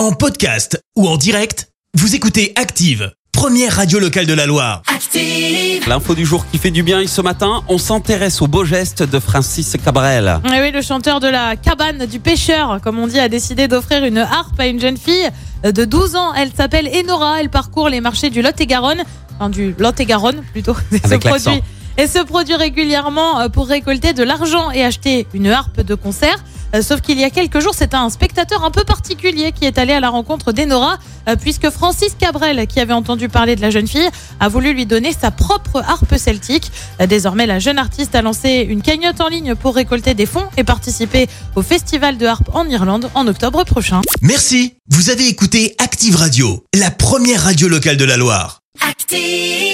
En podcast ou en direct, vous écoutez Active, première radio locale de la Loire. Active. L'info du jour qui fait du bien et ce matin, on s'intéresse au beau geste de Francis Cabrel. Eh oui, le chanteur de la cabane du pêcheur, comme on dit, a décidé d'offrir une harpe à une jeune fille de 12 ans. Elle s'appelle Enora. Elle parcourt les marchés du Lot-et-Garonne, enfin du Lot-et-Garonne plutôt. Avec produit et se produit régulièrement euh, pour récolter de l'argent et acheter une harpe de concert. Euh, Sauf qu'il y a quelques jours, c'est un spectateur un peu particulier qui est allé à la rencontre d'Enora, euh, puisque Francis Cabrel, qui avait entendu parler de la jeune fille, a voulu lui donner sa propre harpe celtique. Euh, Désormais, la jeune artiste a lancé une cagnotte en ligne pour récolter des fonds et participer au festival de harpe en Irlande en octobre prochain. Merci, vous avez écouté Active Radio, la première radio locale de la Loire. Active.